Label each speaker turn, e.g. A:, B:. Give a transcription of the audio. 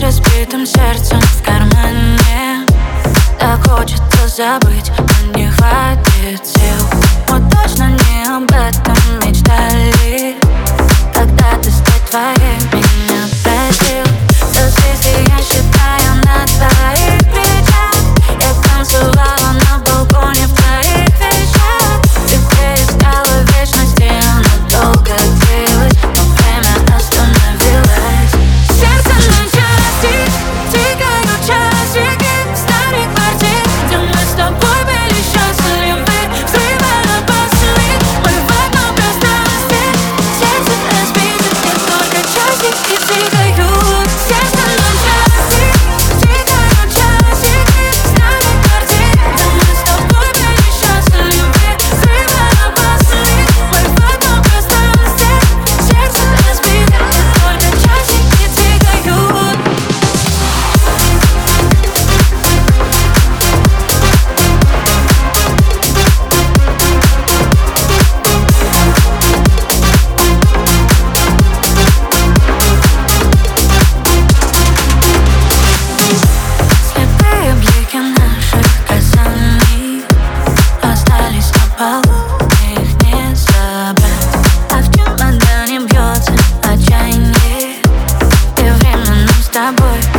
A: разбитым сердцем в кармане. Так хочется забыть, но не хватит сил тобой